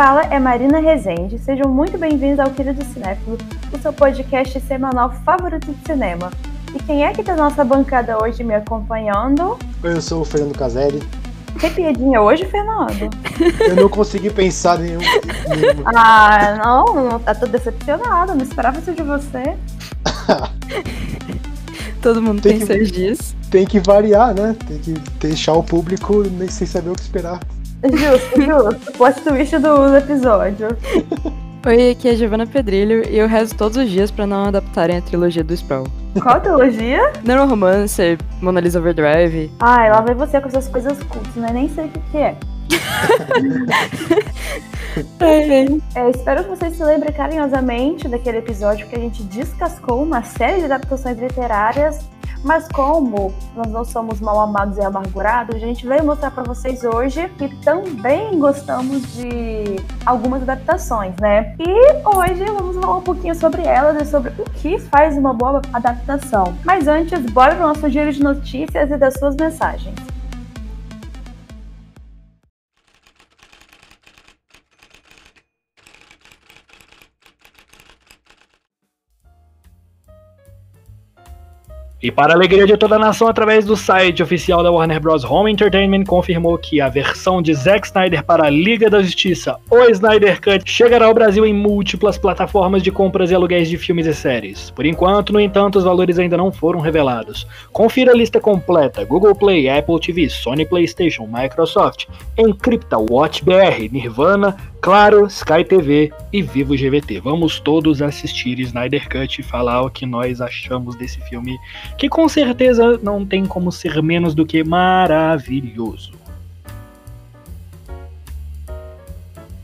Fala é Marina Rezende. Sejam muito bem-vindos ao Querido Cinéfilo, o seu podcast semanal favorito de cinema. E quem é que tá na nossa bancada hoje me acompanhando? Eu sou o Fernando Caselli. Tem piadinha hoje, Fernando? Eu não consegui pensar em nenhum. nenhum. Ah, não, tá tô decepcionado. Não esperava isso de você. Todo mundo Tem tem, que- seus dias. Tem que variar, né? Tem que deixar o público nem sem saber o que esperar. Justo, justo. Plot twist do episódio. Oi, aqui é a Giovanna Pedrilho e eu rezo todos os dias pra não adaptarem a trilogia do Sproul. Qual a teologia? Neuromancer, Mona Lisa Overdrive. Ai, lá vai você com essas coisas cultas, né? Nem sei o que, que é. É, espero que vocês se lembrem carinhosamente daquele episódio que a gente descascou uma série de adaptações literárias, mas como nós não somos mal amados e amargurados, a gente veio mostrar pra vocês hoje que também gostamos de algumas adaptações, né? E hoje vamos falar um pouquinho sobre elas e sobre o que faz uma boa adaptação. Mas antes, bora pro nosso giro de notícias e das suas mensagens. E para a alegria de toda a nação, através do site oficial da Warner Bros. Home Entertainment, confirmou que a versão de Zack Snyder para a Liga da Justiça, o Snyder Cut, chegará ao Brasil em múltiplas plataformas de compras e aluguéis de filmes e séries. Por enquanto, no entanto, os valores ainda não foram revelados. Confira a lista completa: Google Play, Apple TV, Sony PlayStation, Microsoft, Encrypta, WatchBR, Nirvana, Claro, Sky TV e Vivo GVT. Vamos todos assistir Snyder Cut e falar o que nós achamos desse filme que com certeza não tem como ser menos do que maravilhoso.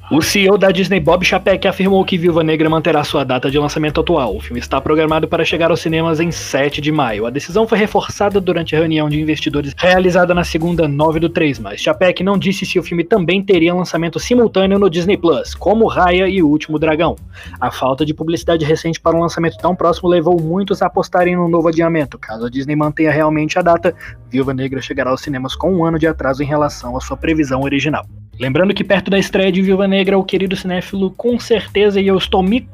O CEO da Disney, Bob Chapek, afirmou que Viúva Negra manterá sua data de lançamento atual. O filme está programado para chegar aos cinemas em 7 de maio. A decisão foi reforçada durante a reunião de investidores realizada na segunda 9 do 3, mas Chapek não disse se o filme também teria lançamento simultâneo no Disney Plus, como Raya e o Último Dragão. A falta de publicidade recente para um lançamento tão próximo levou muitos a apostarem no novo adiamento. Caso a Disney mantenha realmente a data, Viúva Negra chegará aos cinemas com um ano de atraso em relação à sua previsão original. Lembrando que perto da estreia de Viúva Negra, o querido cinéfilo, com certeza, e eu estou me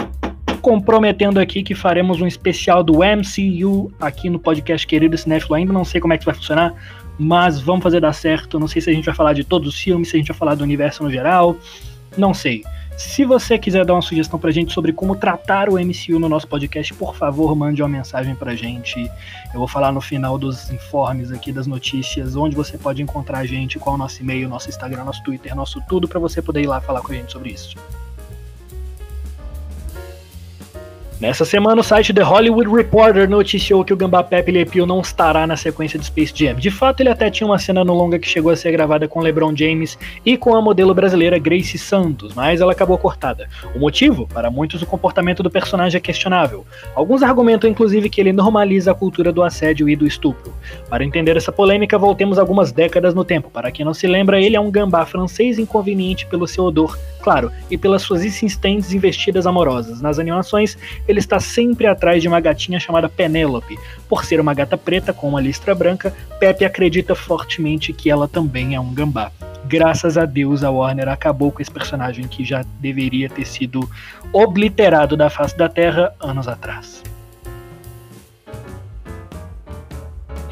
comprometendo aqui que faremos um especial do MCU aqui no podcast Querido Cinéfilo. Ainda não sei como é que vai funcionar, mas vamos fazer dar certo. Não sei se a gente vai falar de todos os filmes, se a gente vai falar do universo no geral. Não sei. Se você quiser dar uma sugestão pra gente sobre como tratar o MCU no nosso podcast, por favor, mande uma mensagem pra gente. Eu vou falar no final dos informes aqui, das notícias, onde você pode encontrar a gente, qual o nosso e-mail, nosso Instagram, nosso Twitter, nosso tudo, pra você poder ir lá falar com a gente sobre isso. Nessa semana, o site The Hollywood Reporter noticiou que o Gambá Pepe Le Pew não estará na sequência de Space Jam. De fato, ele até tinha uma cena no longa que chegou a ser gravada com LeBron James e com a modelo brasileira Grace Santos, mas ela acabou cortada. O motivo? Para muitos, o comportamento do personagem é questionável. Alguns argumentam, inclusive, que ele normaliza a cultura do assédio e do estupro. Para entender essa polêmica, voltemos algumas décadas no tempo. Para quem não se lembra, ele é um gambá francês inconveniente pelo seu odor, claro, e pelas suas insistentes investidas amorosas. Nas animações, ele está sempre atrás de uma gatinha chamada Penélope. Por ser uma gata preta com uma listra branca, Pepe acredita fortemente que ela também é um gambá. Graças a Deus, a Warner acabou com esse personagem que já deveria ter sido obliterado da face da Terra anos atrás.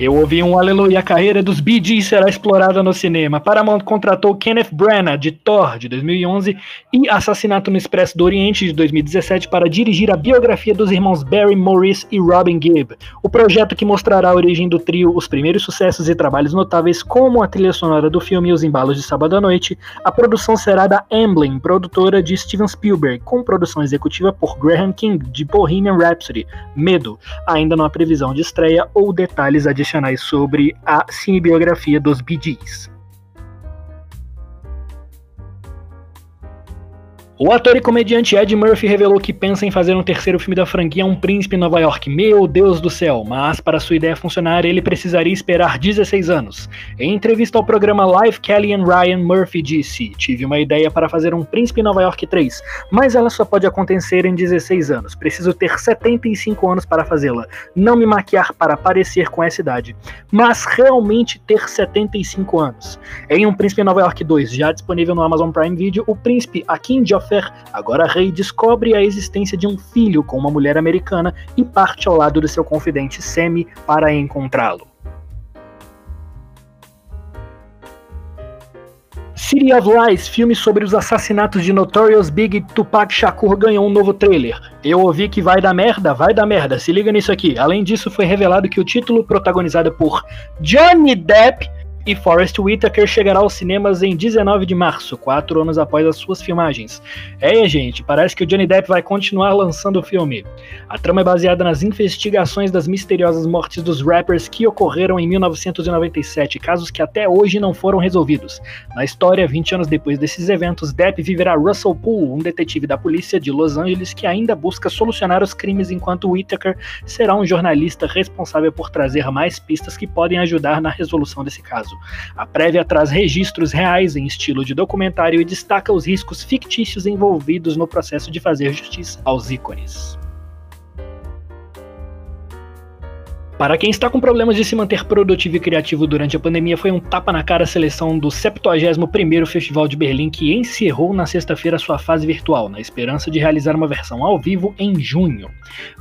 Eu ouvi um aleluia, a carreira dos Bee Gees será explorada no cinema. Paramount contratou Kenneth Branagh, de Thor, de 2011, e Assassinato no Expresso do Oriente, de 2017, para dirigir a biografia dos irmãos Barry Morris e Robin Gibb. O projeto que mostrará a origem do trio, os primeiros sucessos e trabalhos notáveis, como a trilha sonora do filme e os embalos de sábado à noite. A produção será da Amblin, produtora de Steven Spielberg, com produção executiva por Graham King, de Bohemian Rhapsody. Medo. Ainda não há previsão de estreia ou detalhes adicionais sobre a cinebiografia dos Bee. O ator e comediante Ed Murphy revelou que pensa em fazer um terceiro filme da franquia Um Príncipe em Nova York. Meu Deus do céu, mas para sua ideia funcionar, ele precisaria esperar 16 anos. Em entrevista ao programa Live, Kelly and Ryan Murphy disse: Tive uma ideia para fazer Um Príncipe em Nova York 3, mas ela só pode acontecer em 16 anos. Preciso ter 75 anos para fazê-la. Não me maquiar para parecer com essa idade, mas realmente ter 75 anos. Em Um Príncipe em Nova York 2, já disponível no Amazon Prime Video, o príncipe Akin Joff agora rei, descobre a existência de um filho com uma mulher americana e parte ao lado do seu confidente Sammy para encontrá-lo. City of Lies, filme sobre os assassinatos de Notorious Big Tupac Shakur, ganhou um novo trailer. Eu ouvi que vai dar merda, vai dar merda, se liga nisso aqui. Além disso, foi revelado que o título, protagonizado por Johnny Depp, e Forrest Whitaker chegará aos cinemas em 19 de março, quatro anos após as suas filmagens. É, gente, parece que o Johnny Depp vai continuar lançando o filme. A trama é baseada nas investigações das misteriosas mortes dos rappers que ocorreram em 1997, casos que até hoje não foram resolvidos. Na história, 20 anos depois desses eventos, Depp viverá Russell Poole, um detetive da polícia de Los Angeles que ainda busca solucionar os crimes, enquanto Whitaker será um jornalista responsável por trazer mais pistas que podem ajudar na resolução desse caso caso. A prévia traz registros reais em estilo de documentário e destaca os riscos fictícios envolvidos no processo de fazer justiça aos ícones. Para quem está com problemas de se manter produtivo e criativo durante a pandemia, foi um tapa na cara a seleção do 71º Festival de Berlim que encerrou na sexta-feira sua fase virtual, na esperança de realizar uma versão ao vivo em junho.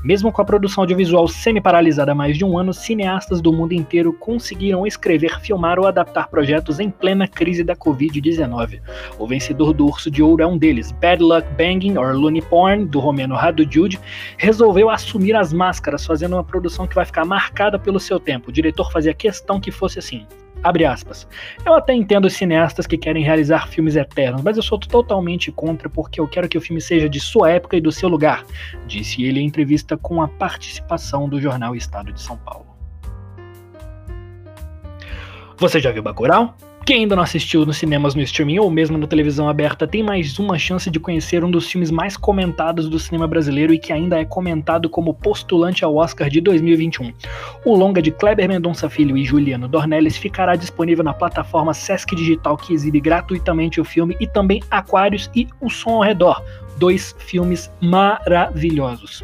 Mesmo com a produção audiovisual semi-paralisada há mais de um ano, cineastas do mundo inteiro conseguiram escrever, filmar ou adaptar projetos em plena crise da Covid-19. O vencedor do Urso de Ouro é um deles, Bad Luck Banging, or Looney Porn, do romeno Radu Jude, resolveu assumir as máscaras, fazendo uma produção que vai ficar marcada marcada pelo seu tempo. O diretor fazia questão que fosse assim. Abre aspas. Eu até entendo os cineastas que querem realizar filmes eternos, mas eu sou totalmente contra porque eu quero que o filme seja de sua época e do seu lugar, disse ele em entrevista com a participação do jornal Estado de São Paulo. Você já viu Bacurau? Quem ainda não assistiu nos cinemas, no streaming ou mesmo na televisão aberta tem mais uma chance de conhecer um dos filmes mais comentados do cinema brasileiro e que ainda é comentado como postulante ao Oscar de 2021. O longa de Kleber Mendonça Filho e Juliano Dornelles ficará disponível na plataforma Sesc Digital que exibe gratuitamente o filme e também Aquários e O Som ao Redor, dois filmes maravilhosos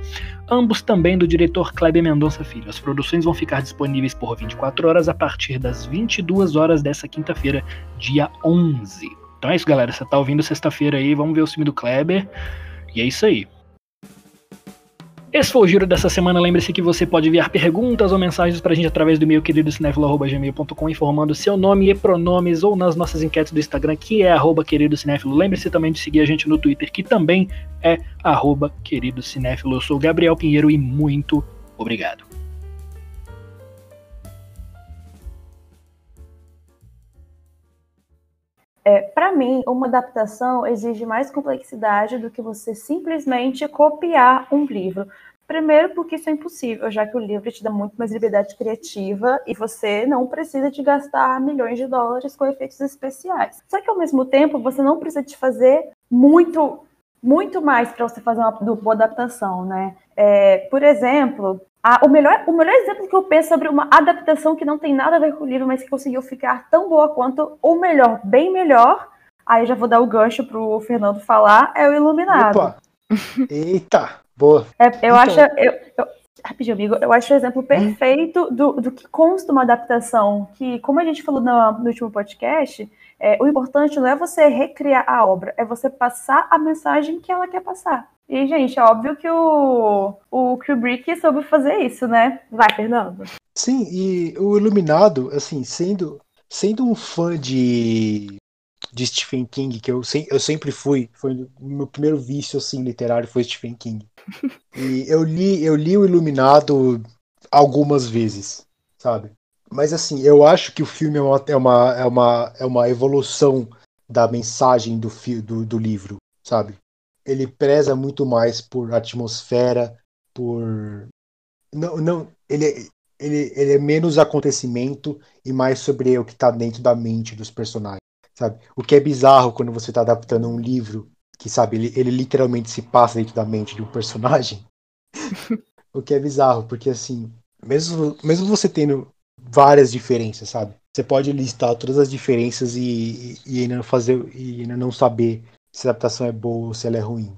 ambos também do diretor Kleber Mendonça Filho. As produções vão ficar disponíveis por 24 horas a partir das 22 horas dessa quinta-feira, dia 11. Então é isso, galera. Você tá ouvindo sexta-feira aí, vamos ver o filme do Kleber. E é isso aí. Esse foi o giro dessa semana. Lembre-se que você pode enviar perguntas ou mensagens pra gente através do e-mail queridocinéfilo.gmail.com informando seu nome e pronomes ou nas nossas enquetes do Instagram, que é arroba queridocinéfilo. Lembre-se também de seguir a gente no Twitter, que também é arroba queridocinéfilo. Eu sou o Gabriel Pinheiro e muito obrigado. É, para mim, uma adaptação exige mais complexidade do que você simplesmente copiar um livro. Primeiro, porque isso é impossível, já que o livro te dá muito mais liberdade criativa e você não precisa de gastar milhões de dólares com efeitos especiais. Só que, ao mesmo tempo, você não precisa de fazer muito, muito mais para você fazer uma boa adaptação, né? É, por exemplo, ah, o, melhor, o melhor exemplo que eu penso sobre uma adaptação que não tem nada a ver com o livro, mas que conseguiu ficar tão boa quanto, ou melhor, bem melhor, aí já vou dar o gancho pro Fernando falar, é o Iluminado. Opa! Eita! Boa! É, eu então. acho. Eu, eu, rapidinho, amigo, eu acho o exemplo perfeito do, do que consta uma adaptação, que, como a gente falou no, no último podcast, é, o importante não é você recriar a obra, é você passar a mensagem que ela quer passar. E, gente, é óbvio que o, o Kubrick soube fazer isso, né? Vai, Fernando. Sim, e o Iluminado, assim, sendo, sendo um fã de, de Stephen King, que eu, se, eu sempre fui, foi o meu primeiro vício, assim, literário foi Stephen King. E eu li, eu li o Iluminado algumas vezes, sabe? Mas, assim, eu acho que o filme é uma, é uma, é uma, é uma evolução da mensagem do, do, do livro, sabe? ele preza muito mais por atmosfera, por não, não ele, ele, ele é menos acontecimento e mais sobre o que está dentro da mente dos personagens, sabe? O que é bizarro quando você está adaptando um livro que sabe, ele, ele literalmente se passa dentro da mente de um personagem. o que é bizarro, porque assim, mesmo, mesmo você tendo várias diferenças, sabe? Você pode listar todas as diferenças e, e, ainda fazer e ainda não saber se a adaptação é boa ou se ela é ruim.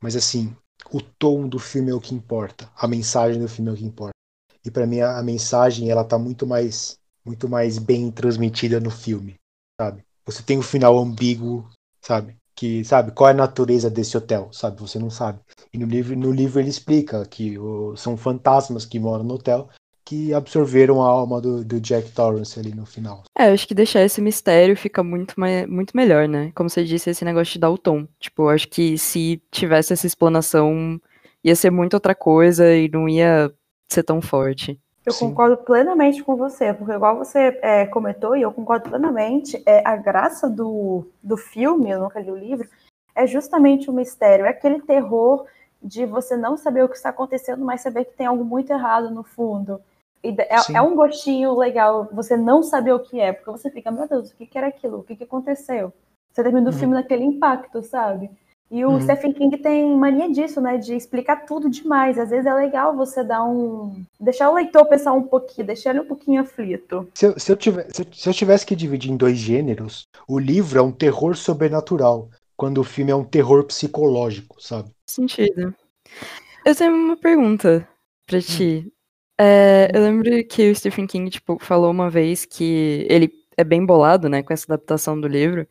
Mas assim, o tom do filme é o que importa, a mensagem do filme é o que importa. E para mim a, a, mensagem ela tá muito mais muito mais bem transmitida no filme, sabe? Você tem o um final ambíguo, sabe? Que sabe qual é a natureza desse hotel, sabe? Você não sabe. E no livro no livro ele explica que o, são fantasmas que moram no hotel que absorveram a alma do, do, Jack Torrance ali no final. É, acho que deixar esse mistério fica muito, muito melhor, né? Como você disse, esse negócio de dar o tom. Tipo, acho que se tivesse essa explanação, ia ser muito outra coisa e não ia ser tão forte. Eu Sim. concordo plenamente com você, porque igual você é, comentou, e eu concordo plenamente, é, a graça do, do filme, eu nunca li o livro, é justamente o mistério, é aquele terror de você não saber o que está acontecendo, mas saber que tem algo muito errado no fundo. É, é, um gostinho legal você não saber o que é, porque você fica, meu Deus, o que, que era aquilo? O que, que aconteceu? Você termina o uhum. filme naquele impacto, sabe? E o uhum. Stephen King tem mania disso, né? De explicar tudo demais. Às vezes é legal você dar um. deixar o leitor pensar um pouquinho, deixar ele um pouquinho aflito. Se eu, se eu, tiver, se, se eu tivesse que dividir em dois gêneros, o livro é um terror sobrenatural, quando o filme é um terror psicológico, sabe? Sentido. Eu tenho uma pergunta pra ti. Hum. É, eu lembro que o Stephen King, tipo, falou uma vez que ele é bem bolado, né, com essa adaptação do livro,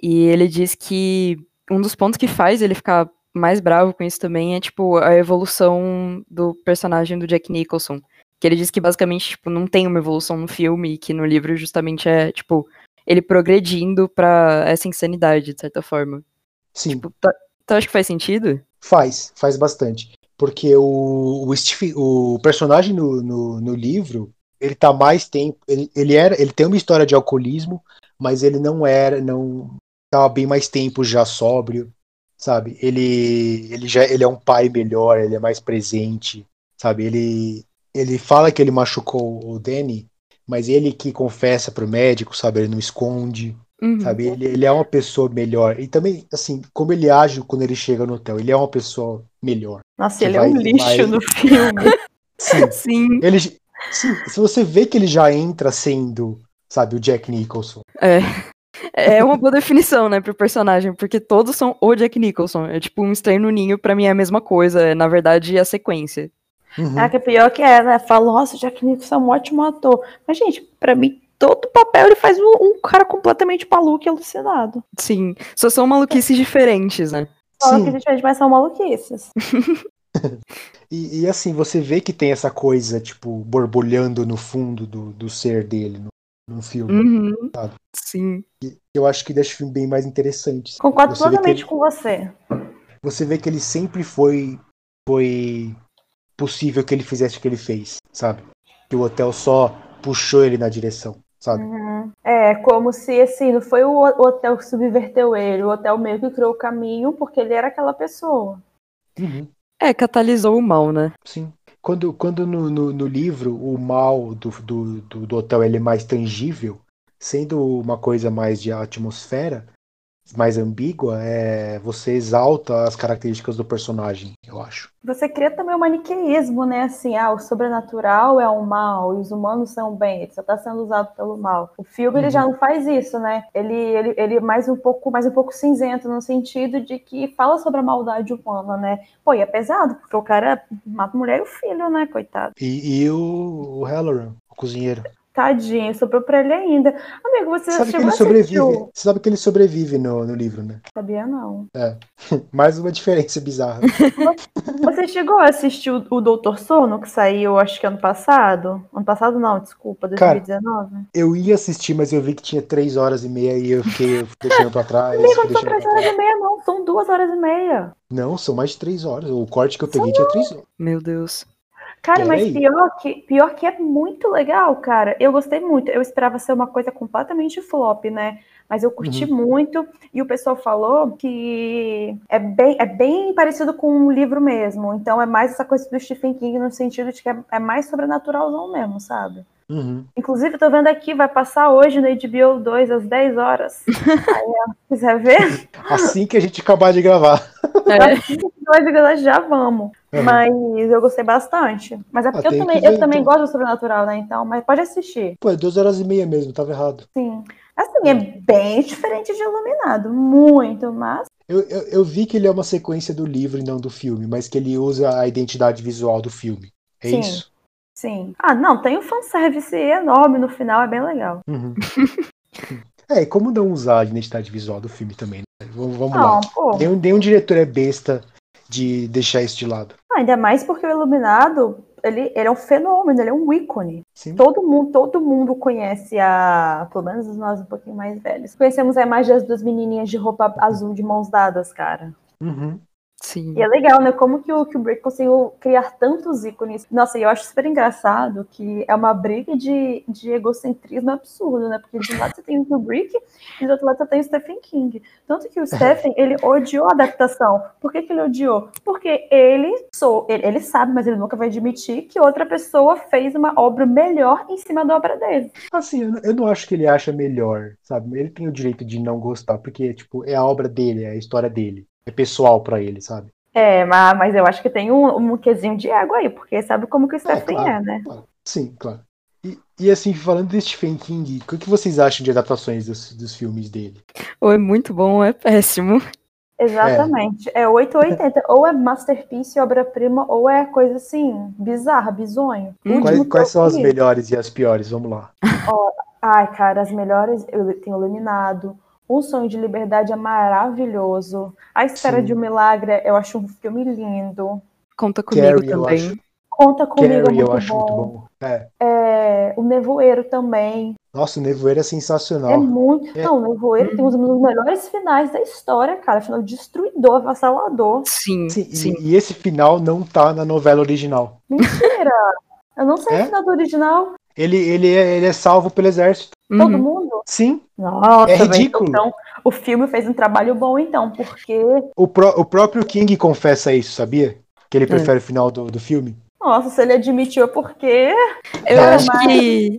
e ele diz que um dos pontos que faz ele ficar mais bravo com isso também é, tipo, a evolução do personagem do Jack Nicholson. Que ele diz que basicamente, tipo, não tem uma evolução no filme e que no livro justamente é, tipo, ele progredindo pra essa insanidade, de certa forma. Sim. Tipo, tá, tá, acho que faz sentido? Faz, faz bastante. Porque o, o, Steve, o personagem no, no, no, livro, ele tá mais tempo. Ele, ele, era, ele tem uma história de alcoolismo, mas ele não era, não tava bem mais tempo já sóbrio, sabe? Ele, ele já ele é um pai melhor, ele é mais presente, sabe? Ele, ele fala que ele machucou o Danny, mas ele que confessa pro médico, sabe? Ele não esconde. Uhum. Sabe, ele, ele é uma pessoa melhor. E também, assim, como ele age quando ele chega no hotel, ele é uma pessoa melhor. Nossa, ele vai, é um lixo vai... no filme. sim. sim. Ele, sim, se você vê que ele já entra sendo, sabe, o Jack Nicholson. É. É uma boa definição, né, pro personagem, porque todos são o Jack Nicholson. É tipo um estranho no ninho, pra mim é a mesma coisa. É, na verdade, a sequência. Uhum. É que é pior que é, né? Fala, nossa, Jack Nicholson é um ótimo ator. Mas, gente, pra mim, todo papel ele faz um, um cara completamente maluco e alucinado. Sim, só são maluquices diferentes, né? Maluquices diferentes, mas são maluquices. e, e, assim, você vê que tem essa coisa, tipo, borbulhando no fundo do, do ser dele no, no filme. Uhum, sabe? Sim. E eu acho que deixa o filme bem mais interessante. Concordo você totalmente ele, com você. Você vê que ele sempre foi, foi possível que ele fizesse o que ele fez, sabe? Que o hotel só puxou ele na direção sabe? Uhum. É, como se assim, não foi o hotel que subverteu ele, o hotel meio que criou o caminho porque ele era aquela pessoa. Uhum. É, catalisou o mal, né? Sim. Quando, quando no, no, no livro o mal do, do, do, do hotel ele é mais tangível, sendo uma coisa mais de atmosfera, mais ambígua, é, você exalta as características do personagem, eu acho. Você cria também o um maniqueísmo, né? Assim, ah, o sobrenatural é o mal e os humanos são o bem, ele só está sendo usado pelo mal. O filme uhum. ele já não faz isso, né? Ele, ele, ele é mais um pouco mais um pouco cinzento no sentido de que fala sobre a maldade humana, né? Pô, e é pesado, porque o cara mata a mulher e o filho, né, coitado. E, e o, o Halloran, o cozinheiro. Tadinho, sobrou pra ele ainda. Amigo, você sabe que ele sobrevive. Você sabe que ele sobrevive no, no livro, né? Sabia não. É. Mais uma diferença bizarra. Você chegou a assistir o, o Doutor Sono, que saiu, acho que ano passado? Ano passado não, desculpa, 2019. Cara, eu ia assistir, mas eu vi que tinha três horas e meia e eu fiquei deixando pra trás. Amigo, não são três horas e meia, não. São duas horas e meia. Não, são mais de três horas. O corte que eu peguei tinha três horas. Meu Deus. Cara, mas pior que, pior que é muito legal, cara. Eu gostei muito. Eu esperava ser uma coisa completamente flop, né? Mas eu curti uhum. muito. E o pessoal falou que é bem, é bem parecido com um livro mesmo. Então é mais essa coisa do Stephen King no sentido de que é, é mais sobrenaturalzão mesmo, sabe? Uhum. Inclusive, tô vendo aqui, vai passar hoje no HBO 2 às 10 horas. Aí, ó, quiser ver, Assim que a gente acabar de gravar. É, assim que nós já vamos. Uhum. Mas eu gostei bastante. Mas é porque Ah, eu também, ver, eu também então. gosto do sobrenatural, né? Então, mas pode assistir. Pô, é duas horas e meia mesmo, tava errado. Sim. Assim, é bem diferente de Iluminado. Muito, mas. Eu, eu, eu vi que ele é uma sequência do livro e não do filme, mas que ele usa a identidade visual do filme. É Sim. isso? Sim. Ah, não, tem um fanservice enorme no final, é bem legal. Uhum. é, e como não usar a identidade visual do filme também? Né? Vamos, vamos Não, lá. pô. Nenhum, nenhum diretor é besta de deixar isso de lado. Ah, Ainda mais porque o Iluminado, ele, ele é um fenômeno, ele é um ícone. Sim. Todo mundo, todo mundo conhece a. Pelo menos nós um pouquinho mais velhos. Conhecemos a imagem das duas menininhas de roupa azul de mãos dadas, cara. Uhum. Sim. E é legal, né? Como que o Kubrick conseguiu criar tantos ícones. Nossa, e eu acho super engraçado que é uma briga de, de egocentrismo absurdo, né? Porque de um lado você tem o Kubrick e do outro lado você tem o Stephen King. Tanto que o Stephen, ele odiou a adaptação. Por que, que ele odiou? Porque ele, sou, ele, ele sabe, mas ele nunca vai admitir que outra pessoa fez uma obra melhor em cima da obra dele. Assim, eu, não- eu não acho que ele acha melhor, sabe? Ele tem o direito de não gostar, porque, tipo, é a obra dele, é a história dele. É pessoal pra ele, sabe? É, mas, mas eu acho que tem um, um quesinho de ego aí, porque sabe como que o Stephen claro. é, né? Sim, claro. E, e assim, falando de Stephen King, o que vocês acham de adaptações dos, dos filmes dele? Ou é muito bom ou é péssimo. Exatamente. É 880. ou é masterpiece, obra-prima, ou é coisa assim, bizarra, bizonho. Hum. Quais, quais são as melhores e as piores? Vamos lá. Ai, cara, as melhores. Eu tenho Iluminado. Um Sonho de Liberdade é maravilhoso. A Espera Sim. de um Milagre, eu acho um filme lindo. Conta comigo Carrie, também. Conta comigo, é Carrie muito eu acho bom. muito bom. É. É, o Nevoeiro também. Nossa, o Nevoeiro é É sensacional. muito. É. Não, o Nevoeiro tem um dos melhores finais da história, cara. Final destruidor, avassalador. Sim, Sim, sim. E, e esse final não tá na novela original. Mentira! Eu não sei É? o final do original. Ele, ele, é, ele é salvo pelo exército. Todo Uhum. mundo? Sim. Nossa, É ridículo. Então, o filme fez um trabalho bom, então, porque. O, pró- o próprio King confessa isso, sabia? Que ele É. prefere o final do, do filme. Nossa, se ele admitiu é porque. Eu É. acho que.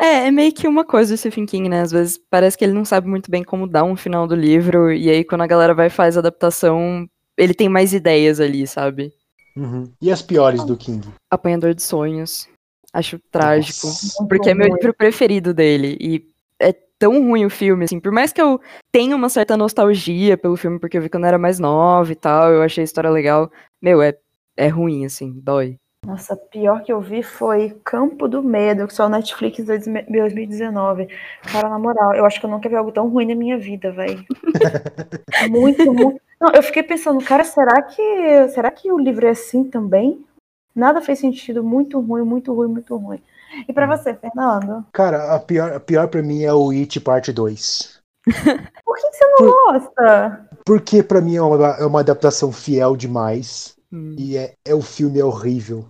É, é meio que uma coisa do Stephen King, né? Às vezes parece que ele não sabe muito bem como dar um final do livro, e aí quando a galera vai e faz a adaptação, ele tem mais ideias ali, sabe? Uhum. E as piores do King? Apanhador de Sonhos. Acho trágico. Nossa. Porque é meu livro preferido dele. E é tão ruim o filme, assim. Por mais que eu tenha uma certa nostalgia pelo filme, porque eu vi quando eu era mais nova e tal, eu achei a história legal. Meu, é, é ruim, assim, dói. Nossa, pior que eu vi foi Campo do Medo, que na Netflix em 2019. Cara, na moral, eu acho que eu nunca vi algo tão ruim na minha vida, velho. muito, muito. Não, eu fiquei pensando, cara, será que, será que o livro é assim também? Nada fez sentido, muito ruim, muito ruim, muito ruim. E pra você, Fernando? Cara, a pior, a pior pra mim é o It Parte 2. Por que, que você não gosta? Porque pra mim é uma, é uma adaptação fiel demais. Hum. E é, é o filme é horrível.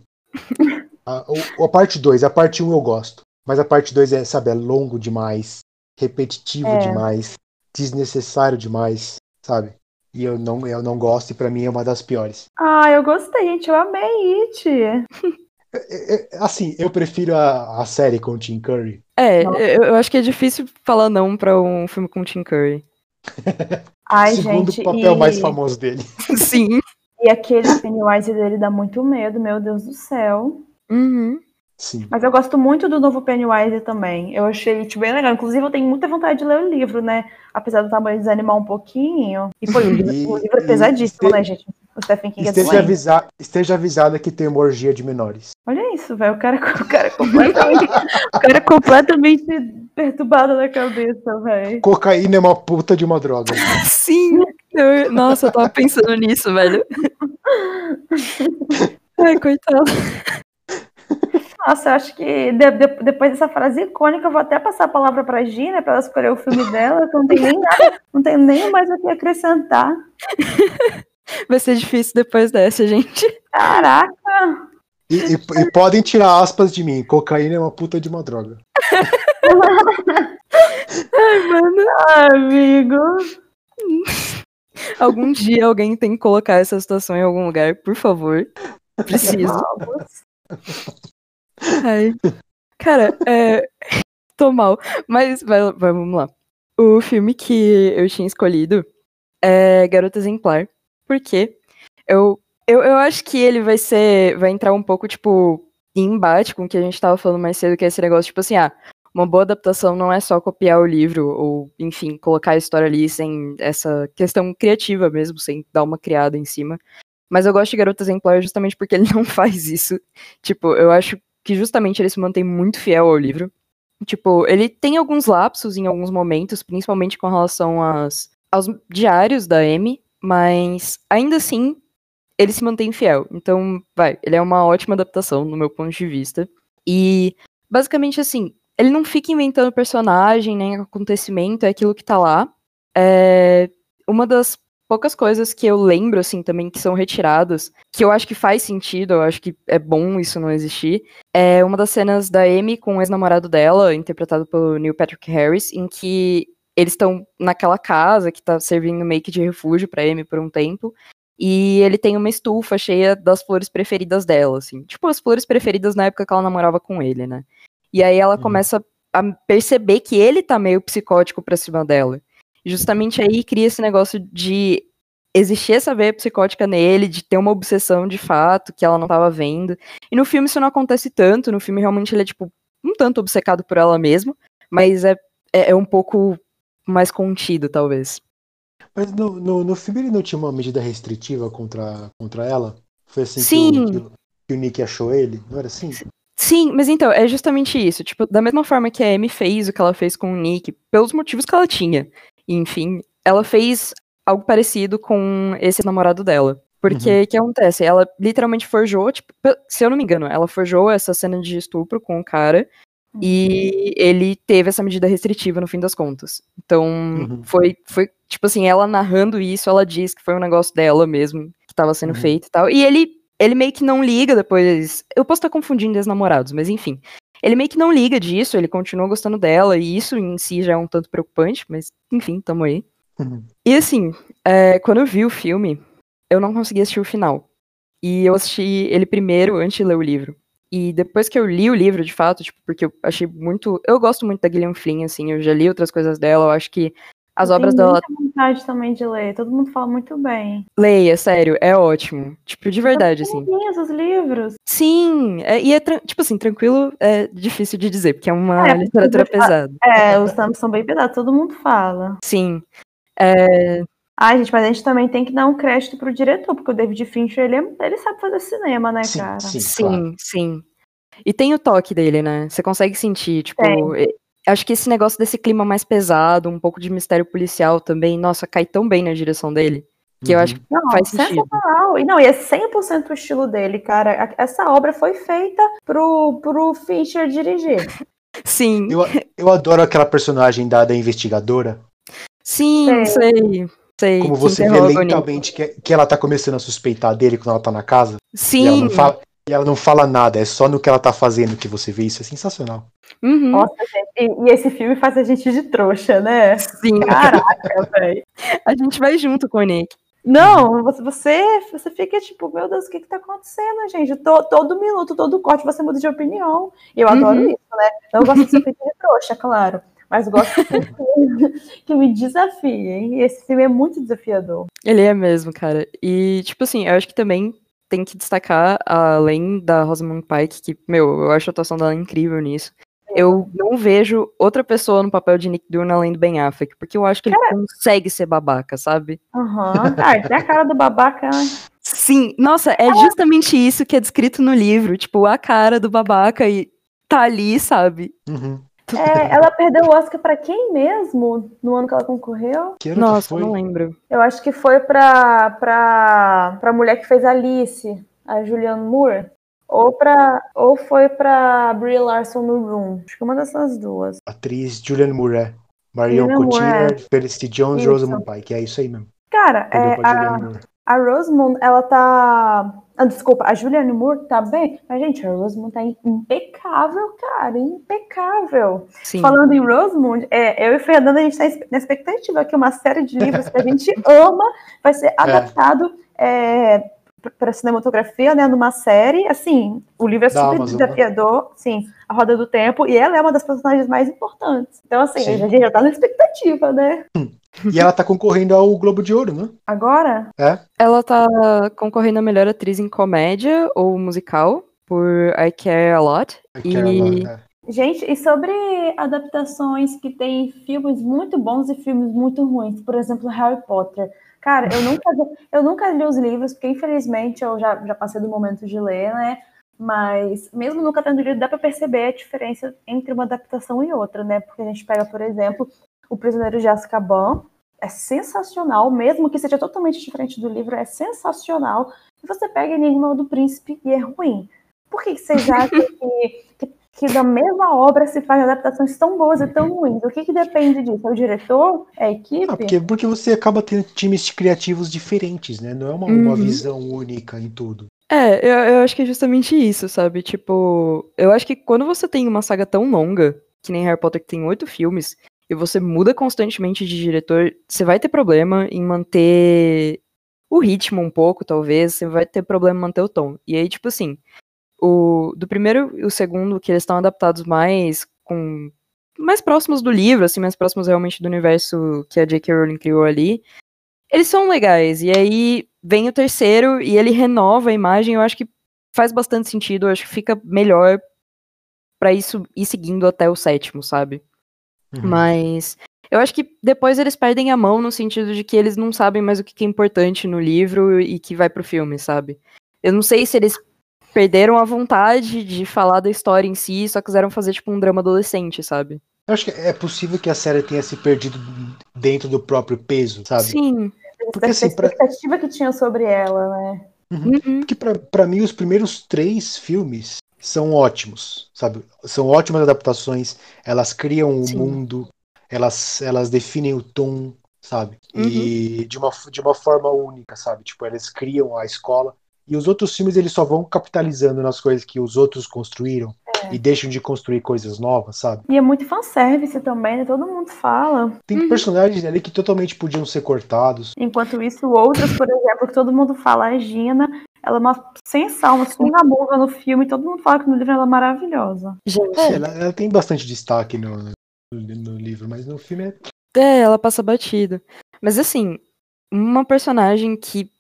a, o- a parte 2, a parte 1 um eu gosto. Mas a parte 2 é, sabe, é longo demais, repetitivo É. demais, desnecessário demais, sabe? E eu não, eu não gosto, e pra mim é uma das piores. Ah, eu gostei, gente, eu amei It. É- é- assim, eu prefiro a, a série com o Tim Curry. É, eu, eu acho que é difícil falar não pra um filme com Tim Curry. Ai, segundo gente, papel e... mais famoso dele. Sim. E aquele Pennywise dele dá muito medo, meu Deus do céu. Uhum. Sim. Mas eu gosto muito do novo Pennywise também. Eu achei tipo, bem legal. Inclusive, eu tenho muita vontade de ler o livro, né? Apesar do tamanho desanimar um pouquinho. E pô, o livro, E- o livro é pesadíssimo, este- né, gente? O Stephen King é Esteja, doente. avisa, esteja avisada que tem uma orgia de menores. Olha isso, velho. O cara, o cara é completamente, o cara é completamente perturbado na cabeça, velho. Cocaína é uma puta de uma droga. Sim. Eu- nossa, eu tava pensando nisso, velho. Ai, coitado. Nossa, eu acho que de- de- depois dessa frase icônica, eu vou até passar a palavra pra Gina, pra ela escolher o filme dela, que eu não tem nem nada, não tem nem mais o que acrescentar. Vai ser difícil depois dessa, gente. Caraca! E, e- e podem tirar aspas de mim. Cocaína é uma puta de uma droga. Ai, mano. Ai, amigo. Algum dia alguém tem que colocar essa situação em algum lugar, por favor. Preciso. Ai. Cara, é. Tô mal. Mas vai, vamos lá. O filme que eu tinha escolhido é Garota Exemplar. Por quê? Eu, eu, eu acho que ele vai ser. Vai entrar um pouco, tipo, em embate com o que a gente tava falando mais cedo, que é esse negócio, tipo assim, ah, uma boa adaptação não é só copiar o livro, ou, enfim, colocar a história ali sem essa questão criativa mesmo, sem dar uma criada em cima. Mas eu gosto de Garota Exemplar justamente porque ele não faz isso. Tipo, eu acho que justamente ele se mantém muito fiel ao livro. Tipo, ele tem alguns lapsos em alguns momentos, principalmente com relação às, aos diários da Amy, mas ainda assim ele se mantém fiel. Então, vai, ele é uma ótima adaptação no meu ponto de vista. E basicamente assim, ele não fica inventando personagem, nem acontecimento, é aquilo que tá lá. É uma das poucas coisas que eu lembro, assim, também, que são retiradas, que eu acho que faz sentido, eu acho que é bom isso não existir, é uma das cenas da Amy com o ex-namorado dela, interpretado pelo Neil Patrick Harris, em que eles estão naquela casa que tá servindo meio que de refúgio pra Amy por um tempo, e ele tem uma estufa cheia das flores preferidas dela, assim. Tipo, as flores preferidas na época que ela namorava com ele, né? E aí ela uhum. começa a perceber que ele tá meio psicótico pra cima dela. Justamente aí cria esse negócio de existir essa veia psicótica nele, de ter uma obsessão de fato que ela não tava vendo. E no filme isso não acontece tanto, no filme realmente ele é, tipo, um tanto obcecado por ela mesmo, mas é, é, é um pouco mais contido, talvez. Mas no, no, no, filme ele não tinha uma medida restritiva contra, contra ela? Foi assim Sim. Que, o, que o Nick achou ele? Não era assim? Sim, mas então, é justamente isso. Tipo, da mesma forma que a Amy fez o que ela fez com o Nick, pelos motivos que ela tinha. Enfim, ela fez algo parecido com esse namorado dela. Porque o uhum. que acontece? Ela literalmente forjou, tipo, se eu não me engano, ela forjou essa cena de estupro com o cara uhum. e ele teve essa medida restritiva no fim das contas. Então, uhum. foi, foi, tipo assim, ela narrando isso, ela diz que foi um negócio dela mesmo, que estava sendo uhum. feito e tal. E ele ele meio que não liga depois. Eu posso estar confundindo os namorados, mas enfim. Ele meio que não liga disso, ele continua gostando dela, e isso em si já é um tanto preocupante, mas enfim, tamo aí. Uhum. E assim, é, quando eu vi o filme, eu não consegui assistir o final. E eu assisti ele primeiro antes de ler o livro. E depois que eu li o livro, de fato, tipo, porque eu achei muito. Eu gosto muito da Gillian Flynn, assim, eu já li outras coisas dela, eu acho que as obras dela. Tenho muita vontade também de ler. Todo mundo fala muito bem. Leia, sério, é ótimo. Tipo, de verdade, assim. os livros. Sim, é, e é, tipo assim, tranquilo é difícil de dizer, porque é uma é, literatura pesada. É, os nomes são bem pesados, todo mundo fala. Sim. É... Ah, gente, mas a gente também tem que dar um crédito pro diretor, porque o David Fincher, ele, é, ele sabe fazer cinema, né, sim, cara? Sim, sim, claro. sim. E tem o toque dele, né? Você consegue sentir, tipo, acho que esse negócio desse clima mais pesado, um pouco de mistério policial também, nossa, cai tão bem na direção dele. Que uhum. eu acho que não, faz sentido. E não, e é 100% o estilo dele, cara. Essa obra foi feita pro, pro Fincher dirigir. Sim. Eu, eu adoro aquela personagem da, da investigadora. Sim, sei. sei. sei Como você vê lentamente que, que ela tá começando a suspeitar dele quando ela tá na casa. Sim. E ela não fala, e ela não fala nada, é só no que ela tá fazendo que você vê isso. É sensacional. Uhum. Nossa, gente, e, esse filme faz a gente de trouxa, né? Sim. Caraca, velho. A gente vai junto com o Nick. Não, você, você fica tipo, meu Deus, o que que tá acontecendo, gente? Todo, todo minuto, todo corte você muda de opinião. E eu adoro uhum. isso, né? Não gosto de ser feito de trouxa, claro. Mas gosto que, que me desafiem. E esse filme é muito desafiador. Ele é mesmo, cara. E, tipo assim, eu acho que também tem que destacar, além da Rosamund Pike, que, meu, eu acho a atuação dela incrível nisso. Eu não vejo outra pessoa no papel de Nick Dunn além do Ben Affleck, porque eu acho que ele consegue ser babaca, sabe? Aham. Uhum. Ah, tem a cara do babaca, né? Sim, nossa, é justamente isso que é descrito no livro. Tipo, a cara do babaca e tá ali, sabe? Uhum. É, ela perdeu o Oscar para quem mesmo no ano que ela concorreu? Que Nossa, que não lembro. Eu acho que foi pra, pra, pra mulher que fez Alice, a Julianne Moore. Ou, pra, ou foi pra Brie Larson no Room. Acho que uma dessas duas. Atriz Julianne Moore, é. Marion Cotillard, é. Felicity Jones, isso. Rosamund Pike. É isso aí mesmo. Cara, é, a, a Rosamund, ela tá. Ah, desculpa, a Julianne Moore tá bem, mas, gente, a Rosamund tá impecável, cara, impecável. Sim. Falando em Rosamund, é, eu e Fernanda, a gente tá na expectativa que uma série de livros que a gente ama vai ser é. adaptado é. Para cinematografia, né, numa série, assim, o livro é super Amazon, né? desafiador, sim, a Roda do Tempo, e ela é uma das personagens mais importantes. Então, assim, Sim. a gente já tá na expectativa, né? E ela tá concorrendo ao Globo de Ouro, né? Agora, Ela tá concorrendo a melhor atriz em comédia ou musical por I Care a Lot. E Aquela, é. gente, e sobre adaptações que tem filmes muito bons e filmes muito ruins, por exemplo, Harry Potter. Cara, eu nunca, eu nunca li os livros, porque infelizmente eu já, já passei do momento de ler, né? Mas mesmo nunca tendo lido, dá pra perceber a diferença entre uma adaptação e outra, né? Porque a gente pega, por exemplo, O Prisioneiro de Azkaban, é sensacional, mesmo que seja totalmente diferente do livro, é sensacional. E você pega Enigma do Príncipe e é ruim. Por que que vocês acham que, que, que da mesma obra se faz adaptações tão boas e tão ruins? O que, que depende disso? É o diretor? É a equipe? Ah, porque, porque você acaba tendo times criativos diferentes, né? Não é uma, uma Uhum. visão única em tudo. É, eu, eu acho que é justamente isso, sabe? Tipo, eu acho que quando você tem uma saga tão longa, que nem Harry Potter, que tem oito filmes, e você muda constantemente de diretor, você vai ter problema em manter o ritmo um pouco, talvez, você vai ter problema em manter o tom. E aí, tipo assim, o do primeiro e o segundo, que eles estão adaptados mais com. mais próximos do livro, assim, mais próximos realmente do universo que a J.K. Rowling criou ali, eles são legais. E aí vem o terceiro e ele renova a imagem. Eu acho que faz bastante sentido. Eu acho que fica melhor pra isso ir seguindo até o sétimo, sabe? Uhum. Mas eu acho que depois eles perdem a mão no sentido de que eles não sabem mais o que que é importante no livro e que vai pro filme, sabe? Eu não sei se eles perderam a vontade de falar da história em si e só quiseram fazer tipo um drama adolescente, sabe? Eu acho que é possível que a série tenha se perdido dentro do próprio peso, sabe? Sim. Porque, da assim, pra- expectativa que tinha sobre ela, né? Uhum. Porque pra, pra mim os primeiros três filmes são ótimos, sabe? São ótimas adaptações, elas criam o Sim. mundo, elas, elas definem o tom, sabe? E de uma, de uma forma única, sabe? Tipo, eles criam a escola. E os outros filmes eles só vão capitalizando nas coisas que os outros construíram e deixam de construir coisas novas, sabe? E é muito fanservice também, né? Todo mundo fala. Tem Uhum. personagens ali que totalmente podiam ser cortados. Enquanto isso, outras, por exemplo, que todo mundo fala, a Gina, ela é uma sensal, uma sungamurra no filme, todo mundo fala que no livro ela é maravilhosa. Gente, É, ela, ela tem bastante destaque no, no, no livro, mas no filme é É, ela passa batida. Mas assim, uma personagem que.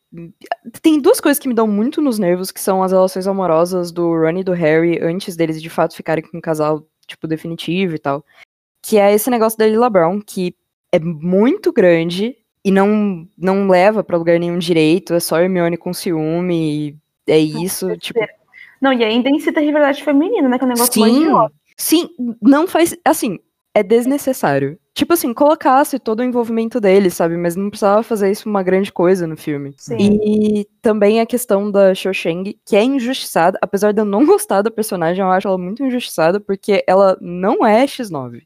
Tem duas coisas que me dão muito nos nervos, que são as relações amorosas do Ron e do Harry antes deles de fato ficarem com um casal, tipo, definitivo e tal. Que é esse negócio da Lila Brown, que é muito grande e não, não leva pra lugar nenhum direito, é só Hermione com ciúme, e é isso, tipo. Não, e ainda incita a rivalidade feminina, né? Que é um negócio Sim, sim, não faz. Assim, é desnecessário. Tipo assim, colocasse todo o envolvimento deles, sabe? Mas não precisava fazer isso uma grande coisa no filme. Sim. E também a questão da Cho Chang, que é injustiçada, apesar de eu não gostar da personagem, eu acho ela muito injustiçada, porque ela não é X9.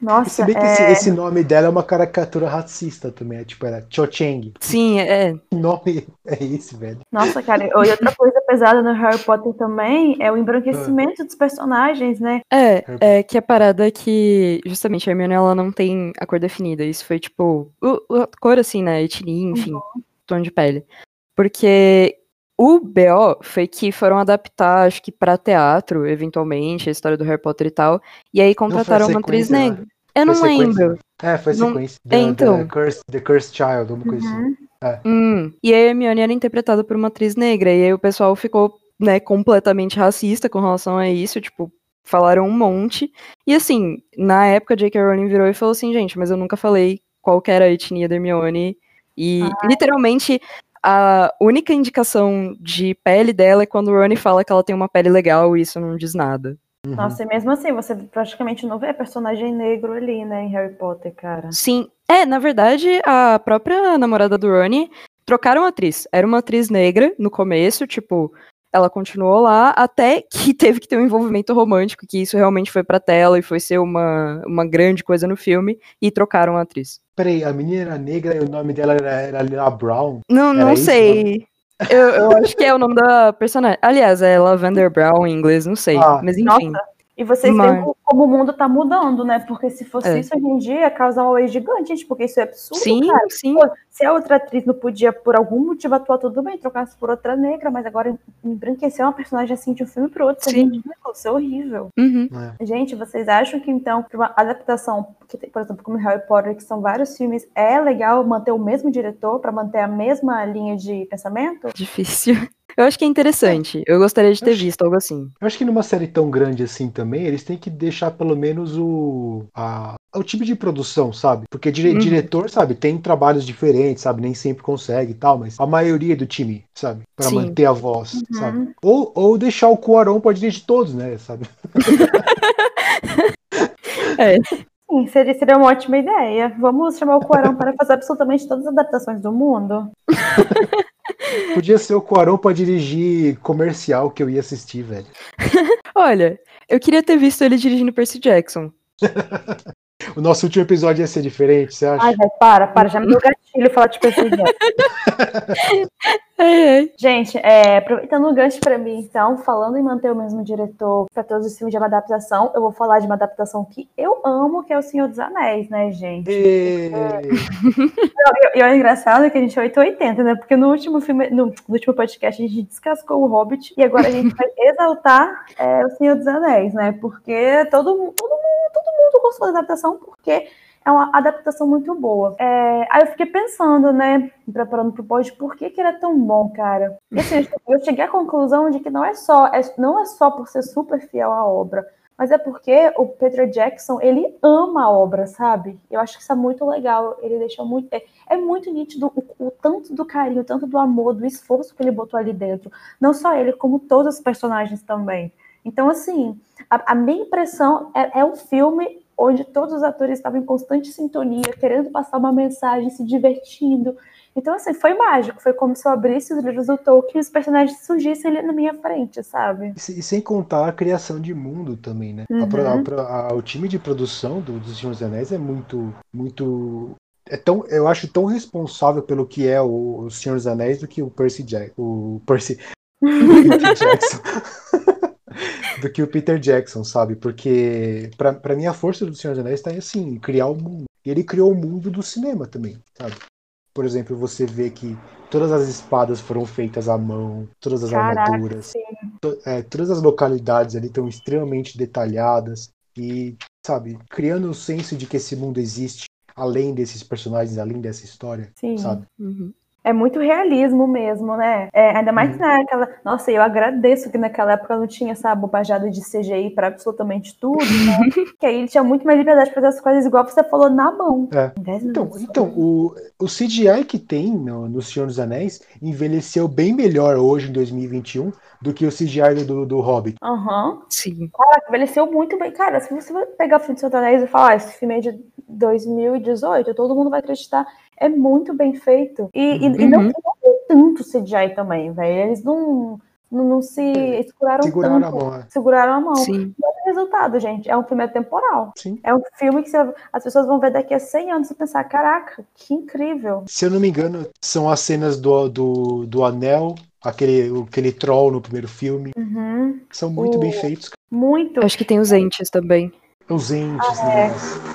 Nossa, se bem que é... esse, esse nome dela é uma caricatura racista também. É tipo, era Cho Chang. Sim, é. Que nome é esse, velho? Nossa, cara, e outra coisa pesada no Harry Potter também é o embranquecimento dos personagens, né? É, é que a parada é que, justamente, a Hermione, ela não tem a cor definida. Isso foi, tipo, o, a cor, assim, né, etnia, enfim, tom de pele. Porque o BO foi que foram adaptar, acho que pra teatro, eventualmente, a história do Harry Potter e tal, e aí contrataram uma atriz sequência, né? negra. Eu não Foi sequência? lembro. É, foi a Não- sequência. é, então. The, Cursed, The Cursed Child, uma coisa Uhum. assim. Hum, e a Hermione era interpretada por uma atriz negra, e aí o pessoal ficou, né, completamente racista com relação a isso, tipo, falaram um monte. E assim, na época, J.K. Rowling virou e falou assim, gente, mas eu nunca falei qual que era a etnia da Hermione. E literalmente a única indicação de pele dela é quando o Rony fala que ela tem uma pele legal e isso não diz nada. Uhum. Nossa, e mesmo assim, você praticamente não vê personagem negro ali, né, em Harry Potter, cara. Sim, é, na verdade, a própria namorada do Rony trocaram a atriz. Era uma atriz negra no começo, tipo, ela continuou lá até que teve que ter um envolvimento romântico, que isso realmente foi pra tela e foi ser uma, uma grande coisa no filme, e trocaram a atriz. Peraí, a menina era negra e o nome dela era, era Lila Brown? Não, Era não isso, sei. Eu, eu acho que é o nome da personagem. Aliás, é Lavender Brown em inglês, não sei. Ah. Mas enfim. Nossa, E vocês Mas- veem como, o mundo tá mudando, né? Porque se fosse É. isso hoje em dia, ia causar uma wave gigante, gente, porque isso é absurdo, Sim, cara. sim. Pô, se a outra atriz não podia, por algum motivo, atuar tudo bem, trocasse por outra negra, mas agora embranquecer uma personagem assim de um filme pro outro, isso é Sim. ridículo, isso é horrível. Uhum. É. Gente, vocês acham que então, uma adaptação, que tem, por exemplo, como Harry Potter, que são vários filmes, é legal manter o mesmo diretor pra manter a mesma linha de pensamento? Difícil. Eu acho que é interessante. Eu gostaria de ter Acho- visto algo assim. Eu acho que numa série tão grande assim também, eles têm que deixar pelo menos o, a- o tipo de produção, sabe? Porque dire- Uhum. diretor, sabe, tem trabalhos diferentes, sabe? Nem sempre consegue e tal, mas a maioria do time, sabe? Pra Sim. manter a voz, Uhum. sabe? Ou, ou deixar o Cuarón pra dirigir todos, né? Sabe? É, Sim, seria, seria uma ótima ideia. Vamos chamar o Cuarón para fazer absolutamente todas as adaptações do mundo. Podia ser o Cuarón pra dirigir comercial que eu ia assistir, velho. olha, eu queria ter visto ele dirigindo Percy Jackson. O nosso último episódio ia ser diferente, você acha? Ai, vai, para, para, já me deu gatilho falar de ai. Gente, é, aproveitando o gancho pra mim, então, falando em manter o mesmo diretor pra todos os filmes de uma adaptação, eu vou falar de uma adaptação que eu amo, que é O Senhor dos Anéis, né, gente? E... E e é engraçado que a gente é 880, né? Porque no último filme, no, no último podcast, a gente descascou o Hobbit e agora a gente vai exaltar é, O Senhor dos Anéis, né? Porque todo, todo, mundo, todo mundo gostou da adaptação, porque é uma adaptação muito boa. É, aí eu fiquei pensando, né, preparando pro pod, por que, que ele é tão bom, cara? E assim, eu cheguei à conclusão de que não é só, é, não é só por ser super fiel à obra, mas é porque o Peter Jackson, ele ama a obra, sabe? Eu acho que isso é muito legal. Ele deixou muito. É, é muito nítido o, o tanto do carinho, tanto do amor, do esforço que ele botou ali dentro. Não só ele, como todos os personagens também. Então, assim, a, a minha impressão é, é um filme onde todos os atores estavam em constante sintonia, querendo passar uma mensagem, se divertindo. Então, assim, foi mágico. Foi como se eu abrisse os livros do Tolkien e os personagens surgissem ali na minha frente, sabe? E se- sem contar a criação de mundo também, né? A Uhum. a pro- a- o time de produção do, dos Senhor dos Anéis é muito, muito. É tão, eu acho tão responsável pelo que é o, o Senhor dos Anéis do que o Percy Jackson. O Percy o Peter Jackson. do que o Peter Jackson, sabe? Porque pra, pra mim a força do Senhor dos Anéis tá em assim, criar o mundo. E ele criou o mundo do cinema também, sabe? Por exemplo, você vê que todas as espadas foram feitas à mão, todas as Caraca, armaduras, sim. é, todas as localidades ali estão extremamente detalhadas e, sabe, criando o senso de que esse mundo existe além desses personagens, além dessa história, Sim. sabe? Uhum. É muito realismo mesmo, né? É, ainda mais Uhum. naquela. Nossa, eu agradeço que naquela época não tinha essa bobajada de CGI para absolutamente tudo, né? que aí ele tinha muito mais liberdade de fazer as coisas igual você falou na mão. É. Em 10 Então, minutos. então o, o CGI que tem no, no Senhor dos Anéis envelheceu bem melhor hoje, em 2021, do que o CGI do, do Hobbit. Aham. Sim. Caraca, envelheceu muito bem. Cara, se você pegar o filme de Satanás e falar, ah, esse filme é de 2018, todo mundo vai acreditar. É muito bem feito. E, e- e não, Uhum. não tem tanto CGI também, velho. Eles não, não, não se seguraram, Seguraram tanto. a mão. é. Seguraram a mão. Sim. Olha o resultado, gente. É um filme atemporal. Sim. É um filme que você- as pessoas vão ver daqui a 100 anos e pensar: caraca, que incrível. Se eu não me engano, são as cenas do, do, do Anel, aquele, aquele troll no primeiro filme. Uhum. São muito O- bem feitos. Muito. Acho que tem os entes também. Os entes, Ah, né?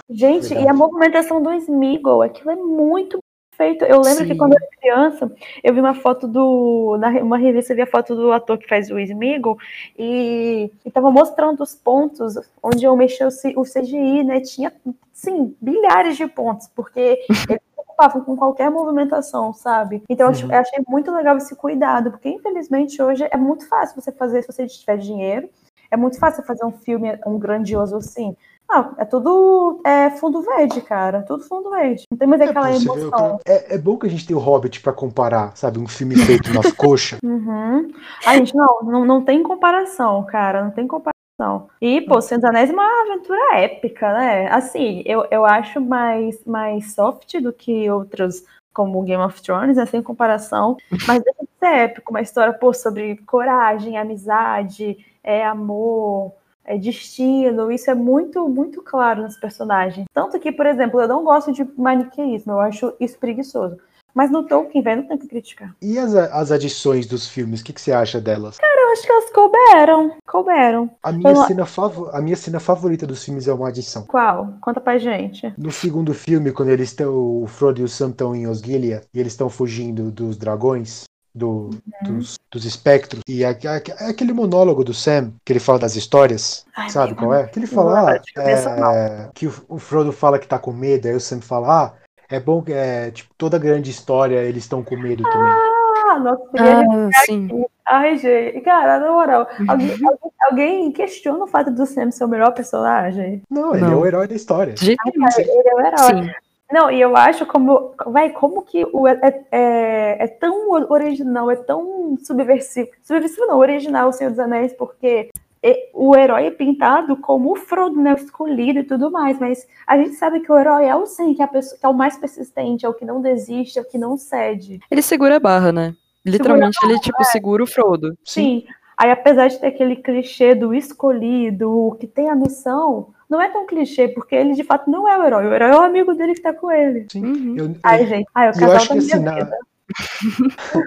Gente, Verdade. e a movimentação do Smeagol, aquilo é muito bem feito. Eu lembro que Sim. quando eu era criança, eu vi uma foto do. Na uma revista, eu vi a foto do ator que faz o Smeagol e estava mostrando os pontos onde eu mexi o C- o CGI, né? Tinha, sim, bilhares de pontos, porque eles se preocupavam com qualquer movimentação, sabe? Então Uhum. eu achei muito legal esse cuidado, porque infelizmente hoje é muito fácil você fazer se você tiver dinheiro. É muito fácil fazer um filme um grandioso assim. Não, é tudo é, fundo verde, cara. Tudo fundo verde. Não tem mais É, aquela vê emoção. é, é bom que a gente tenha o Hobbit pra comparar, sabe? Um filme feito nas coxas. Uhum. A gente, não, não, não tem comparação, cara. Não tem comparação. E, pô, Senhor dos Anéis é uma aventura épica, né? Assim, eu, eu acho mais, mais soft do que outros como Game of Thrones, né, sem comparação, mas deixa de ser épico, uma história, pô, sobre coragem, amizade, é, amor, é, destino, isso é muito, muito claro nos personagens. Tanto que, por exemplo, eu não gosto de maniqueísmo, eu acho isso preguiçoso. Mas no Tolkien, velho, não tem que criticar. E as, as adições dos filmes, o que, que você acha delas? Eu acho que elas couberam. Couberam. A minha, Eu- cena favo- a minha cena favorita dos filmes é uma adição. Qual? Conta pra gente. No segundo filme, quando eles estão. O Frodo e o Sam estão em Osgiliath e eles estão fugindo dos dragões, do- Uhum. dos, dos espectros. E é, é- é aquele monólogo do Sam, que ele fala das histórias. Ai, sabe qual é? Que ele fala. ah, é, que o, o Frodo fala que tá com medo, aí o Sam fala, ah, é bom que é, tipo, toda grande história eles estão com medo também. Ah, nossa, ele- Ah, sim. Ai, gente, cara, na moral, alguém, alguém, alguém questiona o fato do Sam ser o melhor personagem? Não, ele é Não. o herói da história. De jeito nenhum. Ele é o herói. Sim. Não, e eu acho como. Vai, como que o, é, é, é tão original, é tão subversivo. Subversivo não, original o Senhor dos Anéis, porque o herói é pintado como o Frodo, né? O escolhido e tudo mais. Mas a gente sabe que o herói é o Sam, que é, a pessoa, que é o mais persistente, é o que não desiste, é o que não cede. Ele segura a barra, né? Literalmente, ele, tipo, segura o Frodo. Sim. Aí, apesar de ter aquele clichê do escolhido, o que tem a missão, não é tão clichê, porque ele de fato não é o herói. O herói é o amigo dele que tá com ele. Sim. Uhum. Eu, eu- Ai, gente. Ai, o E eu casal acho da que minha assim, na-.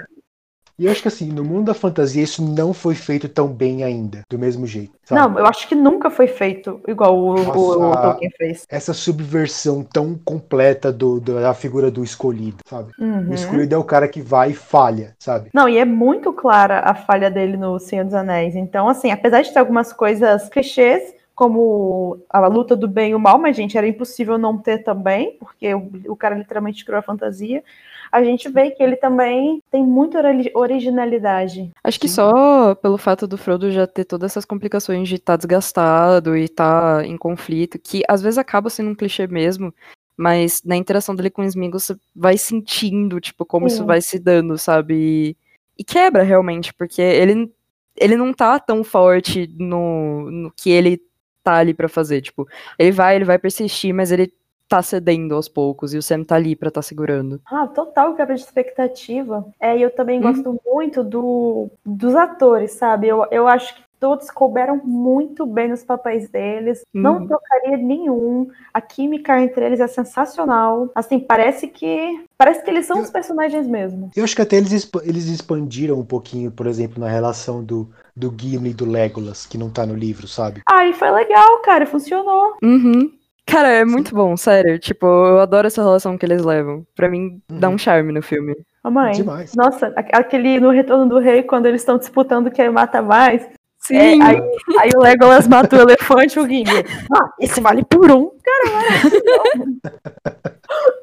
E eu acho que assim, no mundo da fantasia isso não foi feito tão bem ainda, do mesmo jeito. sabe? Não, eu acho que nunca foi feito igual o, o- o Nossa. Tolkien fez. Essa subversão tão completa do, do- da figura do escolhido, sabe? Uhum. O escolhido é o cara que vai e falha, sabe? Não, e é muito clara a falha dele no Senhor dos Anéis. Então, assim, apesar de ter algumas coisas clichês, como a luta do bem e o mal, mas, gente, era impossível não ter também, porque o, o cara literalmente criou a fantasia. A gente vê que ele também tem muita ori- originalidade. Acho que Sim. só pelo fato do Frodo já ter todas essas complicações de estar desgastado e estar em conflito, que às vezes acaba sendo um clichê mesmo, mas na interação dele com o Sméagol você vai sentindo, tipo, como Sim. isso vai se dando, sabe? E, e quebra realmente, porque ele, ele não tá tão forte no, no que ele tá ali pra fazer, tipo, ele vai, ele vai persistir, mas ele tá cedendo aos poucos, e o Sam tá ali pra tá segurando. Ah, total quebra de expectativa. É, e eu também Uhum. gosto muito do, dos atores, sabe? Eu, eu acho que todos couberam muito bem nos papéis deles. Não Uhum. trocaria nenhum. A química entre eles é sensacional. Assim, parece que. Parece que eles são Eu- os personagens mesmo. Eu acho que até eles, eles expandiram um pouquinho, por exemplo, na relação do, do Gimli e do Legolas, que não tá no livro, sabe? Ah, e foi legal, cara. Funcionou. Uhum. Cara, é muito bom, sério. Tipo, eu adoro essa relação que eles levam. Pra mim, dá Uhum. um charme no filme. Ô, mãe. Demais. Nossa, a- aquele no Retorno do Rei, quando eles estão disputando quem mata mais. Sim. É, aí, aí o Legolas mata o elefante e o Gimli. Ah, esse vale por um.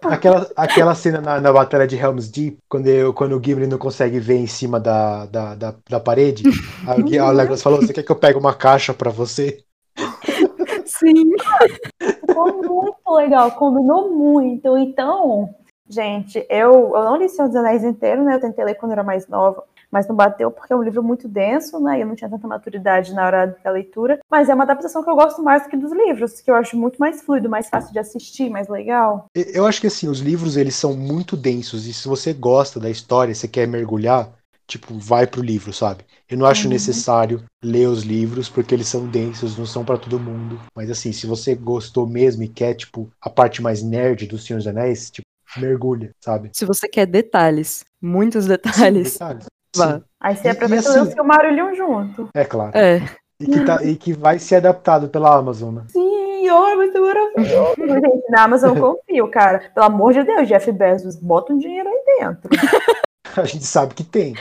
Aquela, aquela cena na, na batalha de Helm's Deep, quando, eu, quando o Gimli não consegue ver em cima da, da, da, da parede, aí o Legolas falou: Você quer que eu pegue uma caixa pra você? Sim. Ficou muito legal, combinou muito. Então, gente, eu, eu não li Senhor dos Anéis inteiro, né? Eu tentei ler quando era mais nova, mas não bateu porque é um livro muito denso, né? E eu não tinha tanta maturidade na hora da leitura. Mas é uma adaptação que eu gosto mais do que dos livros, que eu acho muito mais fluido, mais fácil de assistir, mais legal. Eu acho que assim, os livros eles são muito densos, e se você gosta da história, você quer mergulhar, tipo, vai pro livro, sabe? Eu não acho Uhum. necessário ler os livros, porque eles são densos, não são pra todo mundo. Mas assim, se você gostou mesmo e quer, tipo, a parte mais nerd do Senhor dos Anéis, tipo, mergulha, sabe? Se você quer detalhes, muitos Sim, detalhes, detalhes. Sim, Aí você aproveita e e assim- o Leon junto. é claro. É. E que, tá- e que vai ser adaptado pela Amazon, né? Sim, olha, vai ser maravilhoso. Gente, na Amazon eu confio, cara. Pelo amor de Deus, Jeff Bezos, bota um dinheiro aí dentro. A gente sabe que tem.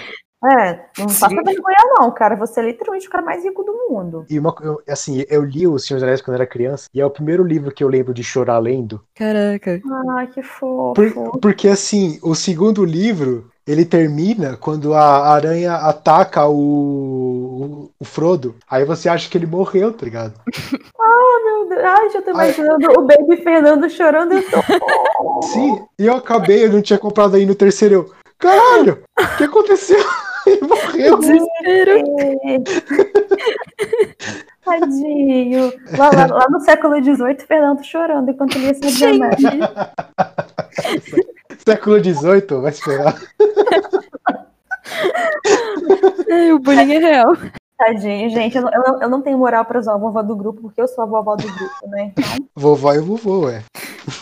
É, não Sim. faça vergonha não, cara. Você é literalmente o cara mais rico do mundo. E uma, eu, assim, eu li o Senhor dos Anéis quando era criança, e é o primeiro livro que eu lembro de chorar lendo. Caraca. Ai, que fofo. Por- porque assim, o segundo livro, ele termina quando a aranha ataca o, o, o Frodo. Aí você acha que ele morreu, tá ligado? Meu Deus. Ai, já tô imaginando o Baby Fernando chorando. Eu tô... Sim, e eu acabei, eu não tinha comprado ainda o terceiro. Eu, caralho, o que aconteceu? Ele morreu. Desespero. Tadinho. Lá, lá- lá no século XVIII, Fernando chorando enquanto ele ia se Gente. Século XVIII, vai esperar. O bullying é real. Tadinho, gente. Eu não, eu eu não tenho moral pra usar a vovó do grupo, porque eu sou a vovó do grupo, né? Então, Vovó e vovô, é.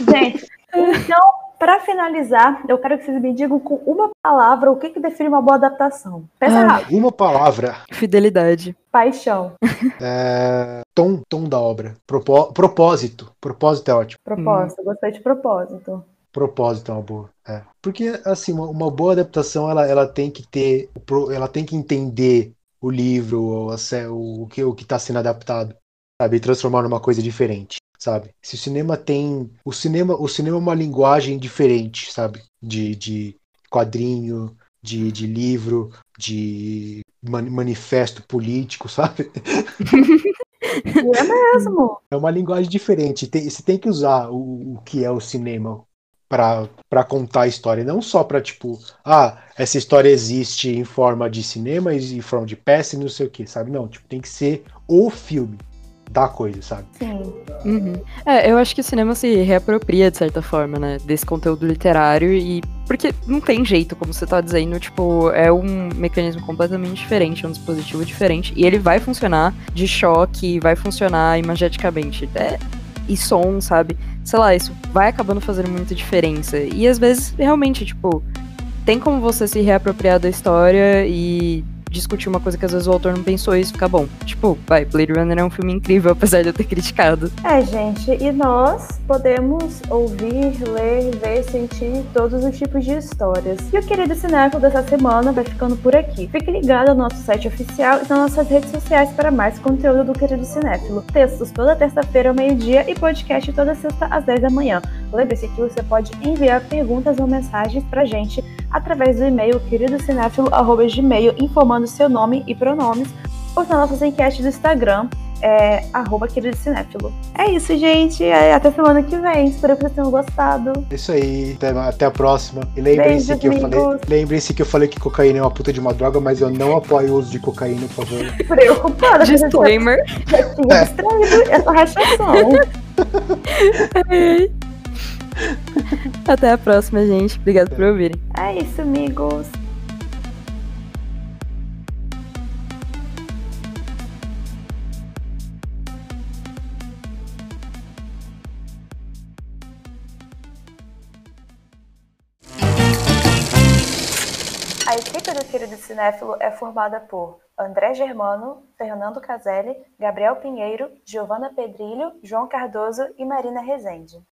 Gente, então, Para finalizar, eu quero que vocês me digam com uma palavra o que, que define uma boa adaptação. Pensa Ah. rápido. Uma palavra. Fidelidade. Paixão. É, tom, tom da obra. Propó- propósito. Propósito é ótimo. Propósito. Gostei de propósito. Propósito é uma boa. É. Porque, assim, uma, uma boa adaptação, ela, ela tem que ter. o Ela tem que entender o livro, sé- o, o que o que está sendo adaptado, sabe? E transformar numa coisa diferente, sabe? Se o cinema tem. O cinema, o cinema é uma linguagem diferente, sabe? De, de quadrinho, de, de livro, de mani- manifesto político, sabe? É mesmo. É uma linguagem diferente. Tem- você tem que usar o, o que é o cinema pra pra contar a história, não só pra tipo, ah, essa história existe em forma de cinema e em forma de peça e não sei o que, sabe? Não, tipo, tem que ser o filme da coisa, sabe? Sim. Uhum. É, eu acho que o cinema se reapropria, de certa forma, né, desse conteúdo literário e... Porque não tem jeito, como você tá dizendo, tipo, é um mecanismo completamente diferente, é um dispositivo diferente, e ele vai funcionar de choque, vai funcionar imageticamente. É... E som, sabe? Sei lá, isso vai acabando fazendo muita diferença. E às vezes, realmente, tipo, tem como você se reapropriar da história e discutir uma coisa que às vezes o autor não pensou e isso fica bom. Tipo, vai, Blade Runner é um filme incrível, apesar de eu ter criticado. É, gente, e nós podemos ouvir, ler, ver, sentir todos os tipos de histórias. E o querido Cinéfilo dessa semana vai ficando por aqui. Fique ligado no nosso site oficial e nas nossas redes sociais para mais conteúdo do querido Cinéfilo. Textos toda terça-feira ao meio-dia e podcast toda sexta às 10 da manhã. Lembre-se que você pode enviar perguntas ou mensagens pra gente através do e-mail queridocinéfilo.gmail informando seu nome e pronomes ou nas nossas enquetes do Instagram é arroba querido cinéfilo. É isso, gente. É, até semana que vem. Espero que vocês tenham gostado. É isso aí, até, até a próxima. E lembrem-se Beijos, que eu falei, que eu falei que cocaína é uma puta de uma droga, mas eu não apoio o uso de cocaína, por favor. Preocupada. Disclaimer. Já tinha distraído essa rachação. Até a próxima, gente. Obrigado por ouvirem. É isso, amigos. A equipe do Querido Cinéfilo é formada por André Germano, Fernando Caselli, Gabriel Pinheiro, Giovana Pedrilho, João Cardoso e Marina Rezende.